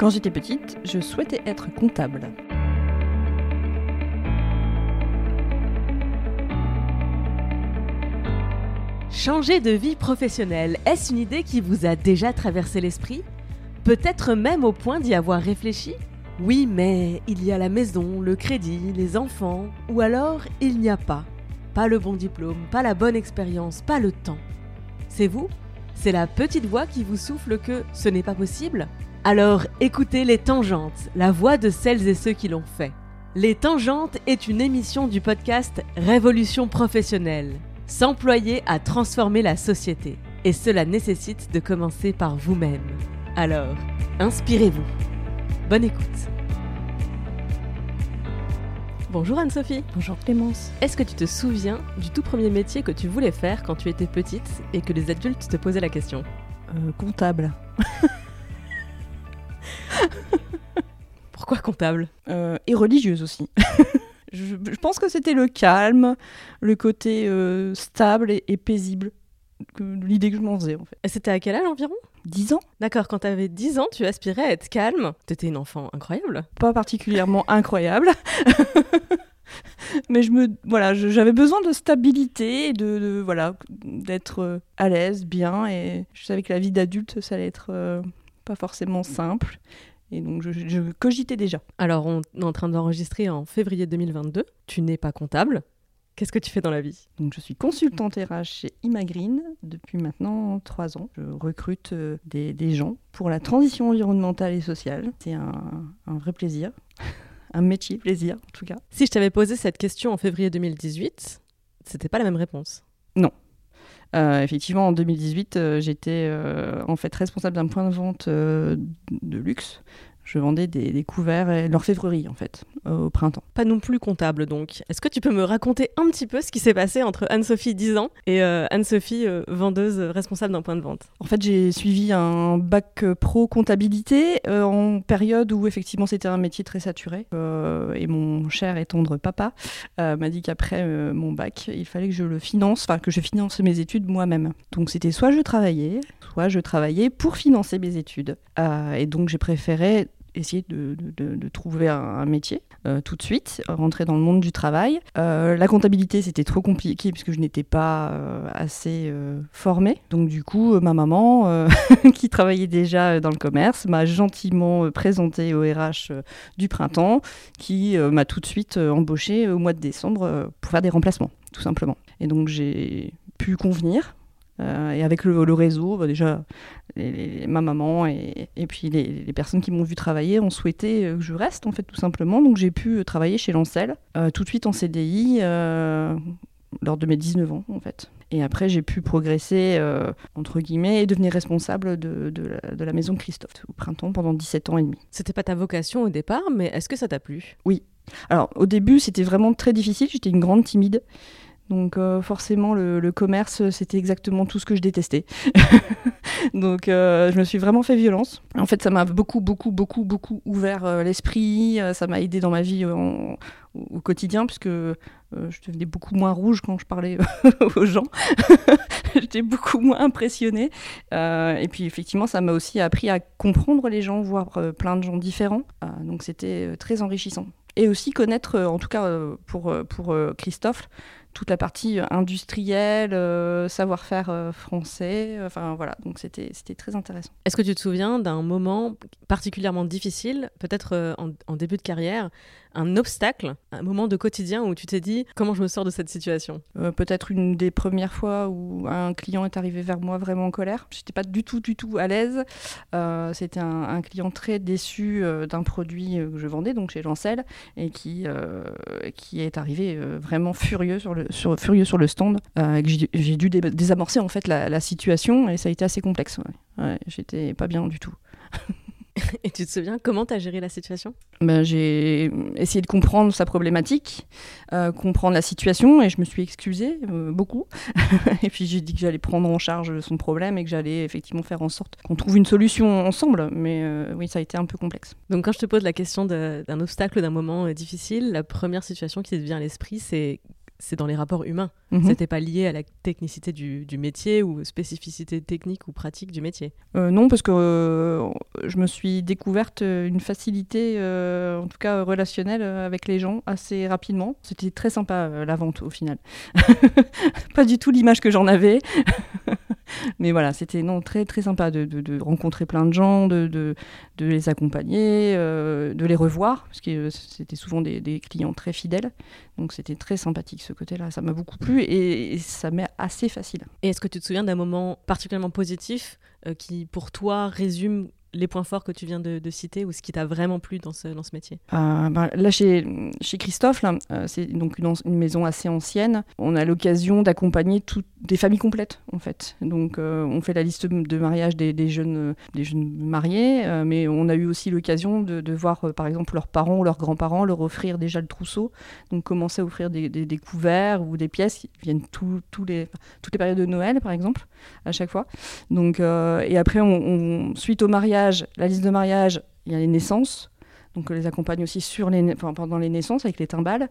Quand j'étais petite, je souhaitais être comptable. Changer de vie professionnelle, est-ce une idée qui vous a déjà traversé l'esprit? Peut-être même au point d'y avoir réfléchi? Oui, mais il y a la maison, le crédit, les enfants, ou alors il n'y a pas. Pas le bon diplôme, pas la bonne expérience, pas le temps. C'est vous? C'est la petite voix qui vous souffle que ce n'est pas possible? Alors écoutez Les Tangentes, la voix de celles et ceux qui l'ont fait. Les Tangentes est une émission du podcast Révolution professionnelle s'employer à transformer la société. Et cela nécessite de commencer par vous-même. Alors, inspirez-vous. Bonne écoute. Bonjour Anne-Sophie. Bonjour Clémence. Est-ce que tu te souviens du tout premier métier que tu voulais faire quand tu étais petite et que les adultes te posaient la question? Euh, comptable. Pourquoi comptable Euh, et religieuse aussi. je, je pense que c'était le calme, le côté euh, stable et, et paisible. L'idée que je m'en faisais en fait. C'était à quel âge environ? 10 ans D'accord, quand tu avais 10 ans, tu aspirais à être calme. T'étais une enfant incroyable. Pas particulièrement incroyable. Mais je me, voilà, j'avais besoin de stabilité, de, de- voilà, d'être euh, à l'aise, bien, et je savais que la vie d'adulte, ça allait être euh, pas forcément simple, et donc je, je cogitais déjà. Alors, on est en train d'enregistrer en février 2022. Tu n'es pas comptable. Qu'est-ce que tu fais dans la vie? Donc, je suis consultante RH chez Imagreen depuis maintenant trois ans. Je recrute euh, des, des gens pour la transition environnementale et sociale. C'est un, un vrai plaisir, un métier plaisir en tout cas. Si je t'avais posé cette question en février 2018, c'était pas la même réponse. Euh, effectivement, en 2018, euh, j'étais euh, en fait responsable d'un point de vente euh, de luxe. Je vendais des, des couverts et l'orfèvrerie en fait euh, au printemps. Pas non plus comptable donc. Est-ce que tu peux me raconter un petit peu ce qui s'est passé entre Anne-Sophie 10 ans et euh, Anne-Sophie euh, vendeuse euh, responsable d'un point de vente? En fait, j'ai suivi un bac pro comptabilité en période où effectivement c'était un métier très saturé. Et mon cher et tendre papa m'a dit qu'après mon bac, il fallait que je le finance, enfin que je finance mes études moi-même. Donc c'était soit je travaillais, soit je travaillais pour financer mes études. Et donc j'ai préféré essayer de, de- trouver un, métier euh, tout de suite, rentrer dans le monde du travail. Euh, la comptabilité, c'était trop compliqué puisque je n'étais pas euh, assez formée. Donc du coup, ma maman, qui travaillait déjà dans le commerce, m'a gentiment présenté au RH du printemps, qui m'a tout de suite embauchée au mois de décembre pour faire des remplacements, tout simplement. Et donc j'ai pu convenir. Euh, et avec le, le réseau, bah, déjà, les- les- ma maman et, et puis les, les personnes qui m'ont vu travailler ont souhaité euh, que je reste, en fait, tout simplement. Donc j'ai pu euh, travailler chez Lancel, euh, tout de suite en CDI, euh, lors de mes 19 ans, en fait. Et après, j'ai pu progresser, entre guillemets, et devenir responsable de, de la, de la maison Christophe au printemps pendant 17 ans et demi. C'était pas ta vocation au départ, mais est-ce que ça t'a plu? Alors, au début, c'était vraiment très difficile. J'étais une grande timide. Donc, euh, forcément, le, commerce, c'était exactement tout ce que je détestais. Donc, euh, je me suis vraiment fait violence. En fait, ça m'a beaucoup, beaucoup, beaucoup, beaucoup ouvert euh, l'esprit. Ça m'a aidé dans ma vie au, quotidien, puisque je devenais beaucoup moins rouge quand je parlais aux gens. J'étais beaucoup moins impressionnée. Et puis, effectivement, ça m'a aussi appris à comprendre les gens, voir plein de gens différents. Donc, c'était très enrichissant et aussi connaître, en tout cas pour, pour Christophe, toute la partie euh, industrielle, euh, savoir-faire euh, français. Enfin voilà, donc c'était très intéressant. Est-ce que tu te souviens d'un moment particulièrement difficile, peut-être en début de carrière, un obstacle, un moment de quotidien où tu t'es dit comment je me sors de cette situation? Euh, Peut-être une des premières fois où un client est arrivé vers moi vraiment en colère. J'étais pas du tout, du tout à l'aise. Euh, C'était un, client très déçu euh, d'un produit que je vendais, donc chez Lancel, et qui, qui est arrivé vraiment furieux sur le, sur, furieux sur le stand. J'ai dû dé- désamorcer en fait la, la situation et ça a été assez complexe. ouais. Ouais, J'étais pas bien du tout. Et tu te souviens comment tu as géré la situation? Ben, j'ai essayé de comprendre sa problématique, euh, comprendre la situation, et je me suis excusée euh, beaucoup. et puis j'ai dit que j'allais prendre en charge son problème et que j'allais effectivement faire en sorte qu'on trouve une solution ensemble. Mais euh, oui, ça a été un peu complexe. Donc quand je te pose la question d'un obstacle, d'un moment difficile, la première situation qui te vient à l'esprit, c'est c'est dans les rapports humains. Mhm. C'était pas lié à la technicité du, du métier ou aux spécificités techniques ou pratiques du métier. Euh, non, parce que euh, je me suis découverte euh, une facilité, euh, en tout cas relationnelle, avec les gens assez rapidement. C'était très sympa la vente au final. Pas du tout l'image que j'en avais. Mais voilà, c'était non très très sympa de, de- rencontrer plein de gens, de, de, les accompagner, euh, de les revoir, parce que euh, c'était souvent des, clients très fidèles. Donc c'était très sympathique ce côté-là. Ça m'a beaucoup plu et, et ça m'est assez facile. Et est-ce que tu te souviens d'un moment particulièrement positif euh, qui, pour toi, résume les points forts que tu viens de, citer ou ce qui t'a vraiment plu dans ce, dans ce métier? Euh, ben, là, chez, chez Christophe, euh, c'est donc une, maison assez ancienne. On a l'occasion d'accompagner toutes des familles complètes, en fait. Donc, euh, on fait la liste de mariage des, jeunes, des jeunes mariés, mais on a eu aussi l'occasion de, voir, par exemple, leurs parents ou leurs grands-parents leur offrir déjà le trousseau. Donc, commencer à offrir des, des- couverts ou des pièces qui viennent tous les, toutes les périodes de Noël, par exemple, à chaque fois. Donc, et après, on- suite au mariage, la liste de mariage, il y a les naissances. Donc, on les accompagne aussi sur les, pendant les naissances avec les timbales.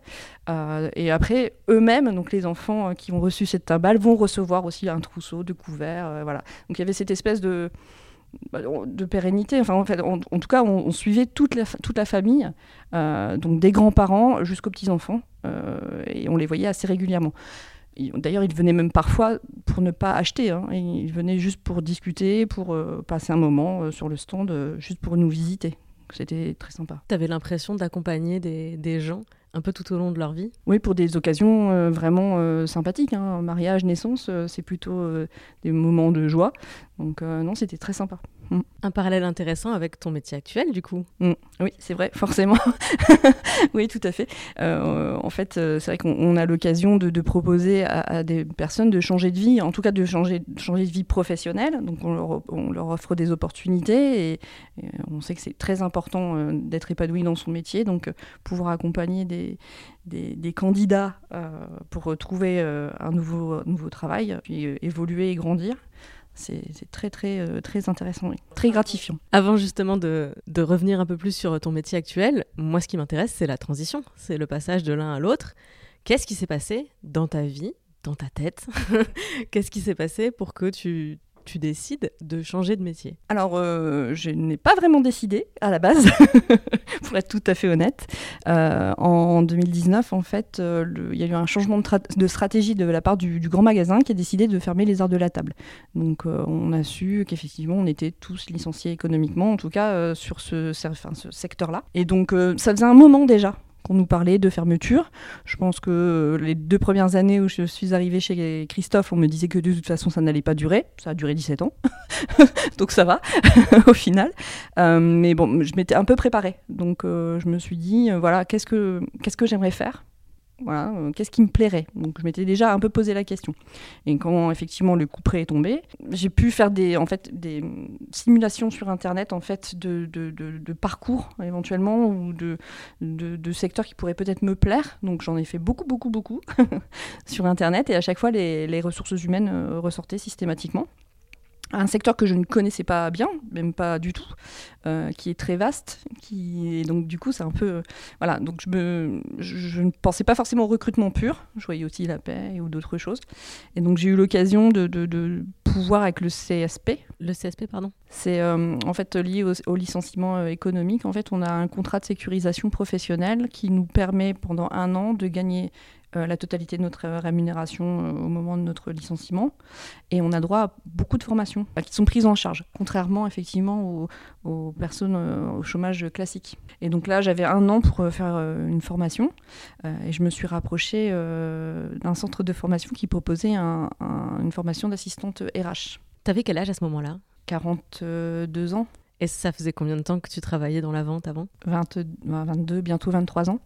Euh, et après, eux-mêmes, donc les enfants euh, qui ont reçu cette timbale, vont recevoir aussi un trousseau de couverts. euh, voilà. Donc, il y avait cette espèce de, bah, de pérennité. Enfin, en, tout cas, on, suivait toute la, toute la famille, donc des grands-parents jusqu'aux petits-enfants. et on les voyait assez régulièrement. D'ailleurs, ils venaient même parfois pour ne pas acheter. hein. Ils venaient juste pour discuter, pour euh, passer un moment euh, sur le stand, euh, juste pour nous visiter. C'était très sympa. Tu avais l'impression d'accompagner des, des gens un peu tout au long de leur vie? Oui, pour des occasions vraiment sympathiques. hein. Mariage, naissance, c'est plutôt des moments de joie. Donc non, c'était très sympa. Un parallèle intéressant avec ton métier actuel, du coup. Oui, c'est vrai, forcément. oui, tout à fait. Euh, en fait, euh, c'est vrai qu'on on a l'occasion de, de proposer à, à des personnes de changer de vie, en tout cas de changer, de changer de vie professionnelle. Donc on leur, on leur offre des opportunités et, et on sait que c'est très important euh, d'être épanoui dans son métier. Donc euh, pouvoir accompagner des, des, des candidats pour trouver un nouveau, nouveau travail, puis évoluer et grandir. C'est très, très, euh, très intéressant, oui. très gratifiant. Avant justement de revenir un peu plus sur ton métier actuel, moi ce qui m'intéresse c'est la transition, c'est le passage de l'un à l'autre. Qu'est-ce qui s'est passé dans ta vie, dans ta tête? Qu'est-ce qui s'est passé pour que tu, tu décides de changer de métier Alors, euh, je n'ai pas vraiment décidé à la base, pour être tout à fait honnête. Euh, en 2019, en fait, euh, il y a eu un changement de, tra- de stratégie de la part du, grand magasin qui a décidé de fermer les arts de la table. Donc, on a su qu'effectivement, on était tous licenciés économiquement, en tout cas sur ce, ce secteur-là. Et donc, ça faisait un moment déjà qu'on nous parlait de fermeture. Je pense que les deux premières années où je suis arrivée chez Christophe, on me disait que de toute façon ça n'allait pas durer. Ça a duré 17 ans, donc ça va au final. Euh, mais bon, je m'étais un peu préparée, donc euh, je me suis dit euh, voilà qu'est-ce que qu'est-ce que j'aimerais faire? Euh, qu'est-ce qui me plairait? Donc je m'étais déjà un peu posé la question. Et quand effectivement le coup près est tombé, j'ai pu faire des en fait des simulations sur internet en fait de, de, de- de parcours éventuellement ou de, de, de secteurs qui pourraient peut-être me plaire. Donc j'en ai fait beaucoup beaucoup beaucoup sur internet et à chaque fois les, les ressources humaines euh, ressortaient systématiquement. Un secteur que je ne connaissais pas bien, même pas du tout, euh, qui est très vaste, qui et donc du coup c'est un peu euh, voilà. Donc je me je, je ne pensais pas forcément au recrutement pur, je voyais aussi la paix ou d'autres choses. Et donc j'ai eu l'occasion de, de, de pouvoir avec le CSP, Le CSP, pardon. C'est euh, en fait lié au, au licenciement économique. En fait, on a un contrat de sécurisation professionnelle qui nous permet pendant un an de gagner la totalité de notre euh, rémunération euh, au moment de notre licenciement. Et on a droit à beaucoup de formations euh, qui sont prises en charge, contrairement effectivement aux, aux personnes euh, au chômage classique. Et donc là, j'avais un an pour euh, faire euh, une formation euh, et je me suis rapprochée euh, d'un centre de formation qui proposait un- un- une formation d'assistante RH. T'avais quel âge à ce moment-là? 42 ans. Et ça faisait combien de temps que tu travaillais dans la vente avant? 20 bah, 22, bientôt 23 ans.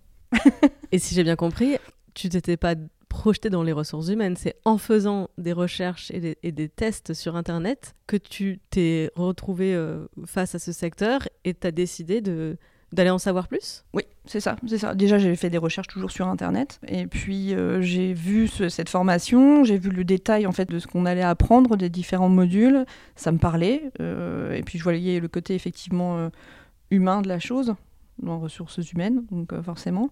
Et si j'ai bien compris, tu t'étais pas projeté dans les ressources humaines, c'est en faisant des recherches et des, tests sur Internet que tu t'es retrouvé euh, face à ce secteur et tu as décidé d'aller en savoir plus? Oui, c'est ça, c'est ça. Déjà, j'ai fait des recherches toujours sur Internet, et puis euh, j'ai vu ce- cette formation, j'ai vu le détail en fait de ce qu'on allait apprendre, des différents modules. Ça me parlait, euh, et puis je voyais le côté effectivement humain de la chose, dans ressources humaines, donc euh, forcément.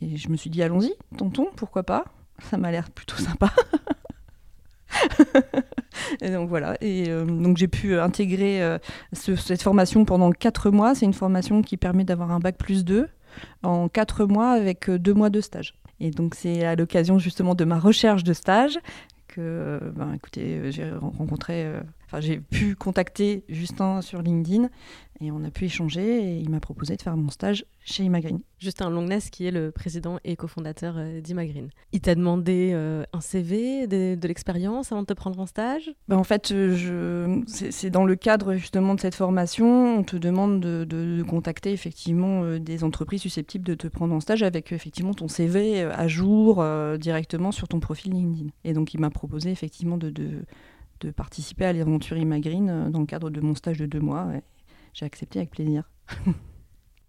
Et je me suis dit, allons-y, tentons, pourquoi pas? Ça m'a l'air plutôt sympa. et donc voilà. Et euh, donc j'ai pu intégrer euh, cette formation pendant 4 mois. C'est une formation qui permet d'avoir un bac plus 2 en 4 mois avec 2 mois de stage. Et donc c'est à l'occasion justement de ma recherche de stage que, ben, écoutez, j'ai rencontré, enfin j'ai pu contacter Justin sur LinkedIn et on a pu échanger et il m'a proposé de faire mon stage chez Imagreen. Justin Longness, qui est le président et cofondateur euh, d'Imagreen. Il t'a demandé euh, un CV, de, l'expérience avant de te prendre en stage? Ben En fait, je, c'est, dans le cadre justement de cette formation, on te demande de, contacter effectivement euh, des entreprises susceptibles de te prendre en stage avec effectivement ton CV à jour directement sur ton profil LinkedIn. Et donc il m'a proposé effectivement de, de, participer à l'aventure Imagreen dans le cadre de mon stage de deux mois j'ai accepté avec plaisir.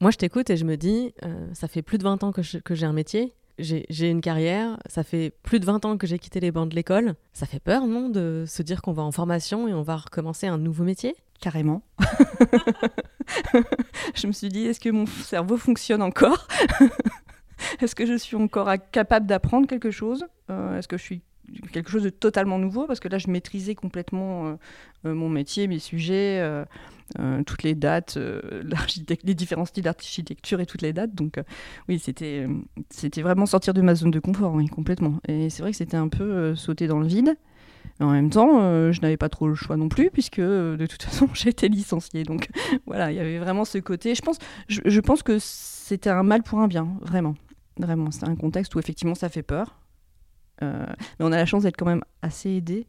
Moi, je t'écoute et je me dis, euh, ça fait plus de 20 ans que, j'ai un métier, j'ai une carrière, ça fait plus de 20 ans que j'ai quitté les bancs de l'école. Ça fait peur, non, de se dire qu'on va en formation et on va recommencer un nouveau métier? Carrément. je me suis dit, est-ce que mon cerveau fonctionne encore? Est-ce que je suis encore capable d'apprendre quelque chose? Euh, Est-ce que je suis quelque chose de totalement nouveau Parce que là, je maîtrisais complètement euh, mon métier, mes sujets. Euh, toutes les dates, euh, les différents styles d'architecture et toutes les dates. Donc euh, oui, c'était vraiment sortir de ma zone de confort, complètement. Et c'est vrai que c'était un peu sauter dans le vide. Mais en même temps, je n'avais pas trop le choix non plus, puisque de toute façon, j'étais licenciée. Donc voilà, il y avait vraiment ce côté. Je pense, je pense que c'était un mal pour un bien, vraiment. Vraiment, c'est un contexte où effectivement ça fait peur. Mais on a la chance d'être quand même assez aidé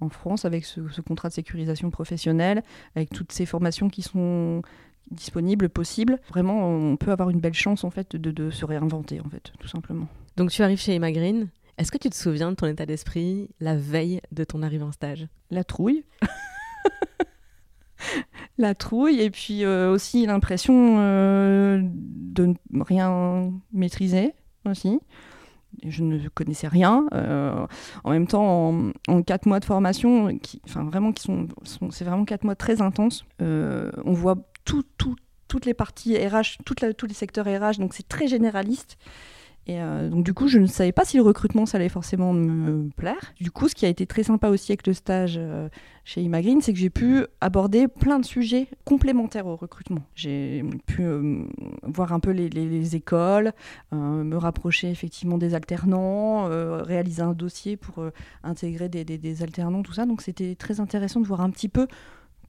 en France avec ce, contrat de sécurisation professionnelle, avec toutes ces formations qui sont disponibles, possibles. Vraiment, on peut avoir une belle chance en fait de, se réinventer en fait, tout simplement. Donc tu arrives chez Emma Green. Est-ce que tu te souviens de ton état d'esprit la veille de ton arrivée en stage? La trouille. la trouille et puis euh, aussi l'impression euh, de ne rien maîtriser aussi je ne connaissais rien. Euh, en même temps, en, quatre mois de formation, c'est vraiment quatre mois très intenses. Euh, on voit tout, tout, toutes les parties RH, tous les secteurs RH, donc c'est très généraliste. Et euh, donc du coup, je ne savais pas si le recrutement, ça allait forcément me plaire. Du coup, ce qui a été très sympa aussi avec le stage euh, chez Imagreen, c'est que j'ai pu aborder plein de sujets complémentaires au recrutement. J'ai pu euh, voir un peu les, écoles, me rapprocher effectivement des alternants, réaliser un dossier pour intégrer des, alternants, tout ça. Donc c'était très intéressant de voir un petit peu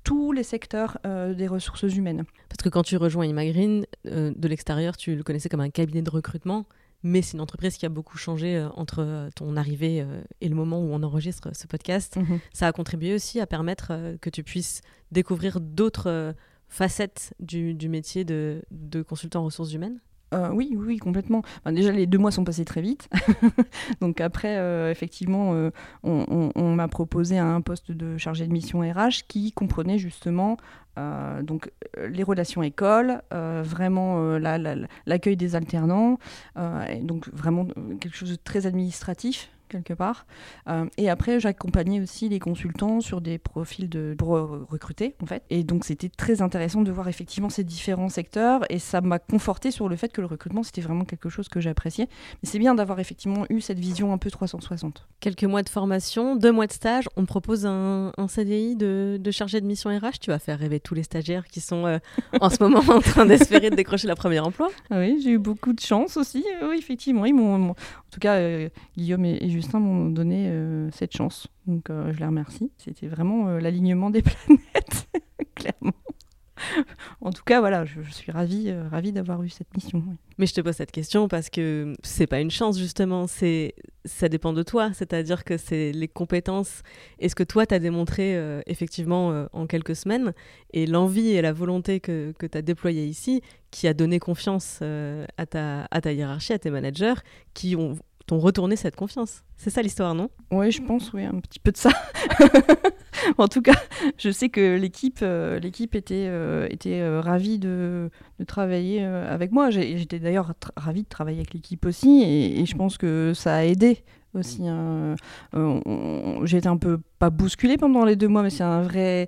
tous les secteurs des ressources humaines. Parce que quand tu rejoins Imagreen, de l'extérieur, tu le connaissais comme un cabinet de recrutement mais c'est une entreprise qui a beaucoup changé euh, entre euh, ton arrivée euh, et le moment où on enregistre ce podcast. Mhm. Ça a contribué aussi à permettre que tu puisses découvrir d'autres facettes du, métier de, de consultant en ressources humaines euh, oui, oui, complètement. déjà, les deux mois sont passés très vite. Donc après, euh, effectivement, euh, on, m'a proposé un poste de chargé de mission RH qui comprenait justement donc les relations écoles, vraiment l'accueil des alternants, donc vraiment quelque chose de très administratif quelque part. Euh, et après, j'accompagnais aussi les consultants sur des profils de, pour recruter, en fait. Et donc, c'était très intéressant de voir effectivement ces différents secteurs. Et ça m'a conforté sur le fait que le recrutement, c'était vraiment quelque chose que j'appréciais. Mais c'est bien d'avoir effectivement eu cette vision un peu 360. Quelques mois de formation, deux mois de stage. On propose un, CDI de, de, chargé de mission RH. Tu vas faire rêver tous les stagiaires qui sont euh, en ce moment en train d'espérer de décrocher leur premier emploi. Ah oui, j'ai eu beaucoup de chance aussi. Oui, effectivement. Ils m'ont, en tout cas, euh, Guillaume et, et Justin m'ont donné euh, cette chance. Donc euh, je les remercie. C'était vraiment euh, l'alignement des planètes, clairement. en tout cas, voilà, je, suis ravie, ravie d'avoir eu cette mission. Mais je te pose cette question parce que c'est pas une chance justement, c'est ça dépend de toi, c'est-à-dire que c'est les compétences et ce que toi tu as démontré effectivement en quelques semaines et l'envie et la volonté que, tu as déployée ici qui a donné confiance à, ta, à ta hiérarchie, à tes managers qui ont t'ont retourné cette confiance. C'est ça l'histoire, non? Oui, je pense, oui, un petit peu de ça. en tout cas, je sais que l'équipe, euh, était, euh, était euh, ravie de, de travailler avec moi. J'étais d'ailleurs ravie de travailler avec l'équipe aussi, et, je pense que ça a aidé aussi. Hein. J'ai été un peu pas bousculée pendant les deux mois, mais c'est un vrai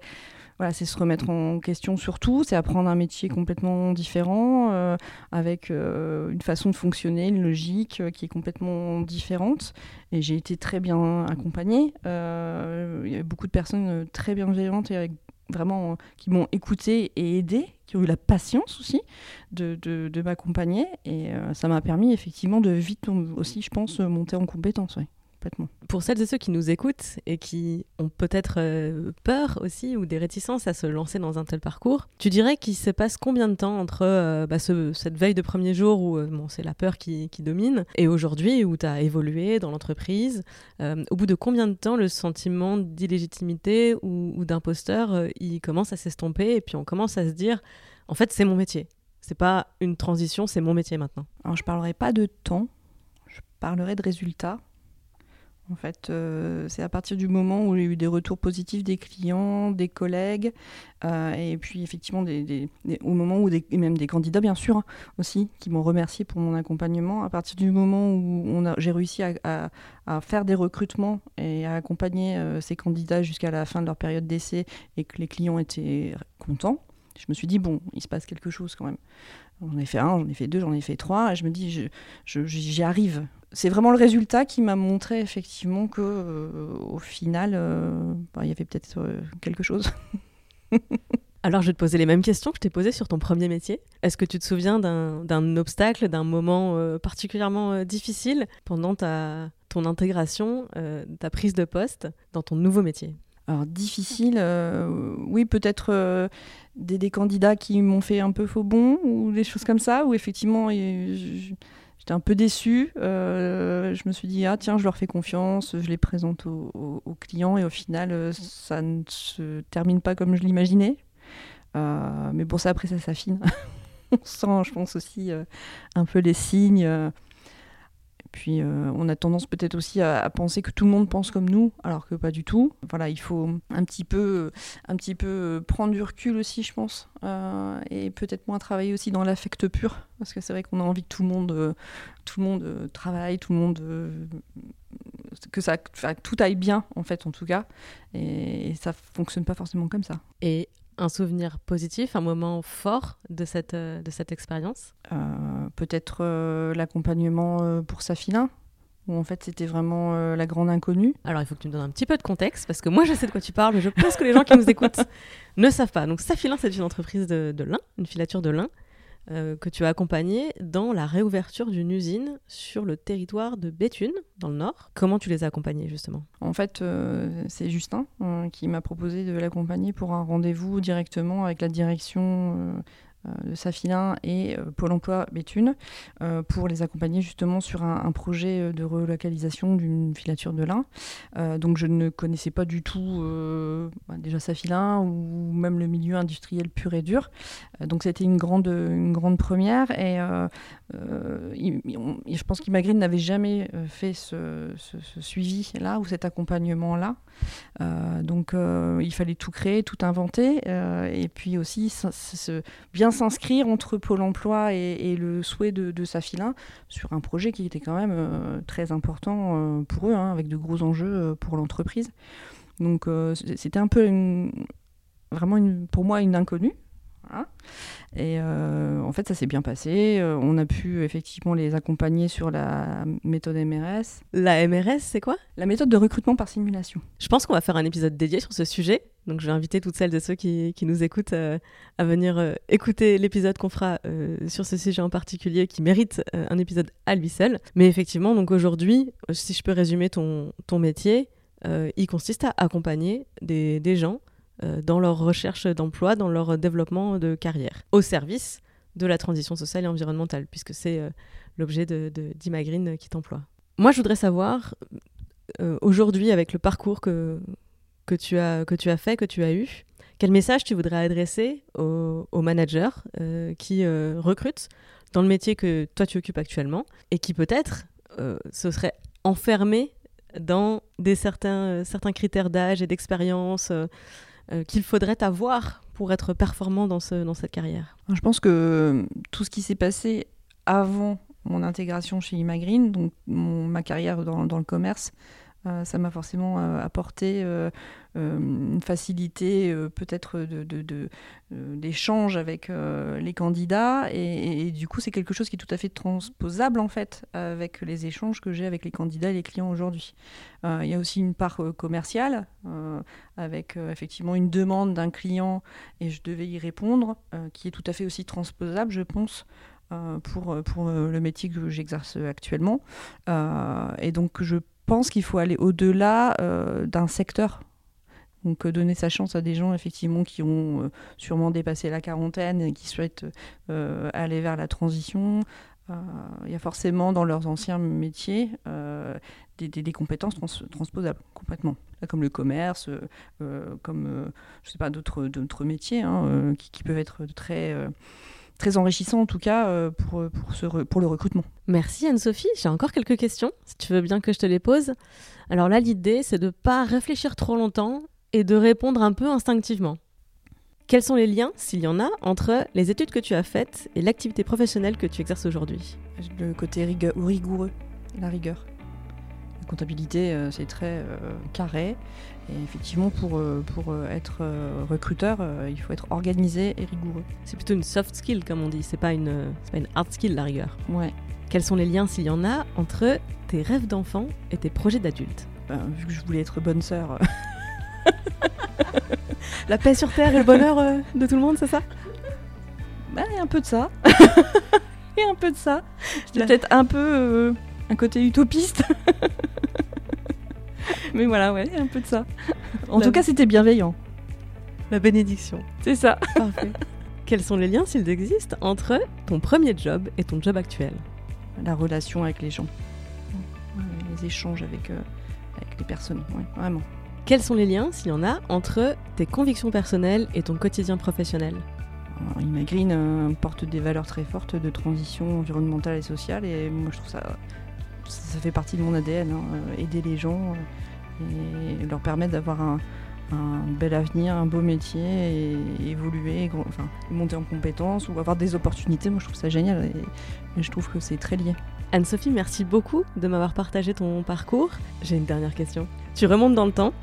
voilà, c'est se remettre en question surtout, c'est apprendre un métier complètement différent, euh, avec euh, une façon de fonctionner, une logique euh, qui est complètement différente. Et j'ai été très bien accompagnée. il y avait beaucoup de personnes très bienveillantes et vraiment qui m'ont écouté et aidé, qui ont eu la patience aussi de, m'accompagner. Et ça m'a permis effectivement de vite aussi, je pense, monter en compétence. Pour celles et ceux qui nous écoutent et qui ont peut-être euh, peur aussi ou des réticences à se lancer dans un tel parcours, tu dirais qu'il se passe combien de temps entre euh, bah, cette veille de premier jour où euh, bon, c'est la peur qui, domine et aujourd'hui où tu as évolué dans l'entreprise Au bout de combien de temps le sentiment d'illégitimité ou, d'imposteur il commence à s'estomper et puis on commence à se dire en fait c'est mon métier c'est pas une transition, c'est mon métier maintenant. Alors je parlerai pas de temps, je parlerai de résultats. En fait, euh, c'est à partir du moment où j'ai eu des retours positifs des clients, des collègues, euh, et puis effectivement au moment où même des candidats bien sûr hein, aussi qui m'ont remercié pour mon accompagnement. À partir du moment où j'ai réussi à, faire des recrutements et à accompagner euh, ces candidats jusqu'à la fin de leur période d'essai et que les clients étaient contents, je me suis dit bon, il se passe quelque chose quand même. J'en ai fait un, j'en ai fait deux, j'en ai fait trois, et je me dis j'y arrive c'est vraiment le résultat qui m'a montré effectivement que euh, au final, euh, bah, il y avait peut-être euh, quelque chose. Alors je vais te poser les mêmes questions que je t'ai posées sur ton premier métier. Est-ce que tu te souviens d'un obstacle, d'un moment particulièrement difficile pendant ta, ton intégration, ta prise de poste dans ton nouveau métier? Alors difficile, oui peut-être des, des, candidats qui m'ont fait un peu faux bon ou des choses comme ça, où effectivement J'étais un peu déçue. Euh, je me suis dit, ah tiens, je leur fais confiance, je les présente aux, clients et au final, euh, ça ne se termine pas comme je l'imaginais. Euh, mais bon, ça après, ça s'affine. On sent, je pense aussi, un peu les signes. Puis euh, on a tendance peut-être aussi à, penser que tout le monde pense comme nous, alors que pas du tout. Voilà, il faut un petit peu, un petit peu prendre du recul aussi, je pense, euh, et peut-être moins travailler aussi dans l'affect pur, parce que c'est vrai qu'on a envie que tout le monde, euh, tout le monde travaille, tout le monde que ça, tout aille bien en fait, en tout cas, et, et ça fonctionne pas forcément comme ça. Et un souvenir positif, un moment fort de cette, euh, de cette expérience? Euh, Peut-être euh, l'accompagnement pour Safina, où en fait c'était vraiment la grande inconnue. Alors il faut que tu me donnes un petit peu de contexte, parce que moi je sais de quoi tu parles, mais je pense que les gens qui nous écoutent ne savent pas. Donc Safina, c'est une entreprise de, de lin, une filature de lin. Euh, que tu as accompagné dans la réouverture d'une usine sur le territoire de Béthune, dans le nord. Comment tu les as accompagnés justement? En fait, euh, c'est Justin euh, qui m'a proposé de l'accompagner pour un rendez-vous directement avec la direction de Safilin et euh, Pôle emploi Béthune euh, pour les accompagner justement sur un, projet de relocalisation d'une filature de lin. donc je ne connaissais pas du tout bah, déjà Safilin ou même le milieu industriel pur et dur. donc c'était une grande, une grande première et je pense qu'Imagreen n'avait jamais fait ce, suivi-là ou cet accompagnement-là. donc il fallait tout créer, tout inventer et puis aussi bien s'inscrire entre Pôle emploi et, le souhait de, de Safilin sur un projet qui était quand même euh, très important euh, pour eux, hein, avec de gros enjeux euh, pour l'entreprise. Donc c'était un peu vraiment une, pour moi une inconnue. Et en fait, ça s'est bien passé. on a pu effectivement les accompagner sur la méthode MRS. La MRS, c'est quoi? La méthode de recrutement par simulation. Je pense qu'on va faire un épisode dédié sur ce sujet. Donc je vais inviter toutes celles et ceux qui, nous écoutent euh, à venir euh, écouter l'épisode qu'on fera euh, sur ce sujet en particulier qui mérite un épisode à lui seul. Mais effectivement, donc aujourd'hui, si je peux résumer ton, ton métier, il consiste à accompagner des, des gens dans leur recherche d'emploi, dans leur développement de carrière, au service de la transition sociale et environnementale, puisque c'est l'objet de, d'Imagreen qui t'emploie. Moi, je voudrais savoir, aujourd'hui, avec le parcours que, que tu as, que tu as fait, que tu as eu, quel message tu voudrais adresser aux, managers euh, qui euh, recrutent dans le métier que toi tu occupes actuellement et qui peut-être euh, se seraient enfermés dans des certains, certains critères d'âge et d'expérience qu'il faudrait avoir pour être performant dans, ce, dans cette carrière. Je pense que tout ce qui s'est passé avant mon intégration chez Imagreen, donc ma carrière dans le commerce, ça m'a forcément apporté une facilité peut-être d'échange de, avec les candidats. Et, du coup, c'est quelque chose qui est tout à fait transposable en fait avec les échanges que j'ai avec les candidats et les clients aujourd'hui. il y a aussi une part commerciale avec effectivement une demande d'un client et je devais y répondre, qui est tout à fait aussi transposable, je pense, euh, pour, euh, pour euh, le métier que j'exerce actuellement. et donc je pense qu'il faut aller au-delà d'un secteur. Donc donner sa chance à des gens effectivement qui ont sûrement dépassé la quarantaine et qui souhaitent aller vers la transition. Il y a forcément dans leurs anciens métiers des, des, compétences transposables complètement, comme le commerce, comme je sais pas d'autres métiers hein, qui, peuvent être très très enrichissant en tout cas euh, pour, pour, ce pour le recrutement. Merci Anne-Sophie. J'ai encore quelques questions, si tu veux bien que je te les pose. Alors là, l'idée, c'est de ne pas réfléchir trop longtemps et de répondre un peu instinctivement. Quels sont les liens, s'il y en a, entre les études que tu as faites et l'activité professionnelle que tu exerces aujourd'hui? Le côté rigoureux, la rigueur. La comptabilité, euh, c'est très euh, carré. Et effectivement, pour, euh, pour être recruteur, il faut être organisé et rigoureux. C'est plutôt une soft skill, comme on dit. C'est pas une, pas une hard skill, la rigueur. Ouais. Quels sont les liens, s'il y en a, entre tes rêves d'enfant et tes projets d'adulte? Ben, Vu que je voulais être bonne sœur. la paix sur terre et le bonheur de tout le monde, c'est ça? Ben, y a un peu de ça. A un peu de ça. Peut-être un peu un côté utopiste. Mais voilà, ouais, un peu de ça. En tout cas, c'était bienveillant. La bénédiction. C'est ça. Parfait. Quels sont les liens, s'ils existent, entre ton premier job et ton job actuel? La relation avec les gens. les échanges avec, euh, avec les personnes, vraiment. Quels sont les liens, s'il y en a, entre tes convictions personnelles et ton quotidien professionnel? Imagreen euh, porte des valeurs très fortes de transition environnementale et sociale et moi je trouve ça ça fait partie de mon ADN, hein, euh, aider les gens euh, et leur permettre d'avoir un, bel avenir, un beau métier et évoluer, enfin, monter en compétences ou avoir des opportunités. Moi, je trouve ça génial et, je trouve que c'est très lié. Anne-Sophie, merci beaucoup de m'avoir partagé ton parcours. J'ai une dernière question. Tu remontes dans le temps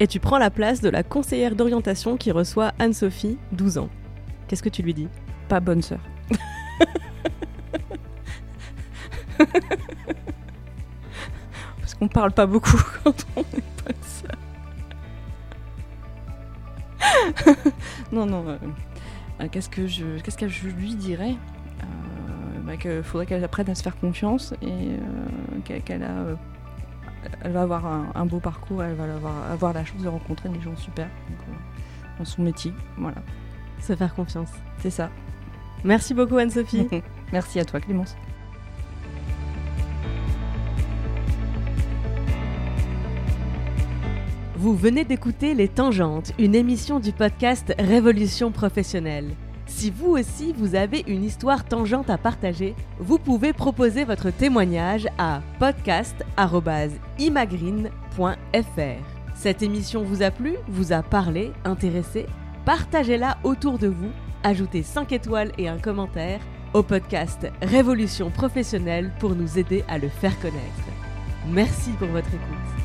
et tu prends la place de la conseillère d'orientation qui reçoit Anne-Sophie, 12 ans. Qu'est-ce que tu lui dis? Pas bonne sœur. On parle pas beaucoup quand on est pas seul. non, non. Euh, euh, qu'est-ce que je, qu'est-ce que je lui dirais? Euh, bah, Qu'il faudrait qu'elle apprenne à se faire confiance et qu'elle, a, elle va avoir un, beau parcours. Elle va avoir, avoir, la chance de rencontrer des gens super dans son métier. Voilà. Se faire confiance. C'est ça. Merci beaucoup Anne-Sophie. Merci à toi Clémence. Vous venez d'écouter Les Tangentes, une émission du podcast Révolution professionnelle. Si vous aussi vous avez une histoire tangente à partager, vous pouvez proposer votre témoignage à podcast.imagreen.fr. Cette émission vous a plu, vous a parlé, intéressé? Partagez-la autour de vous, ajoutez 5 étoiles et un commentaire au podcast Révolution professionnelle pour nous aider à le faire connaître. Merci pour votre écoute.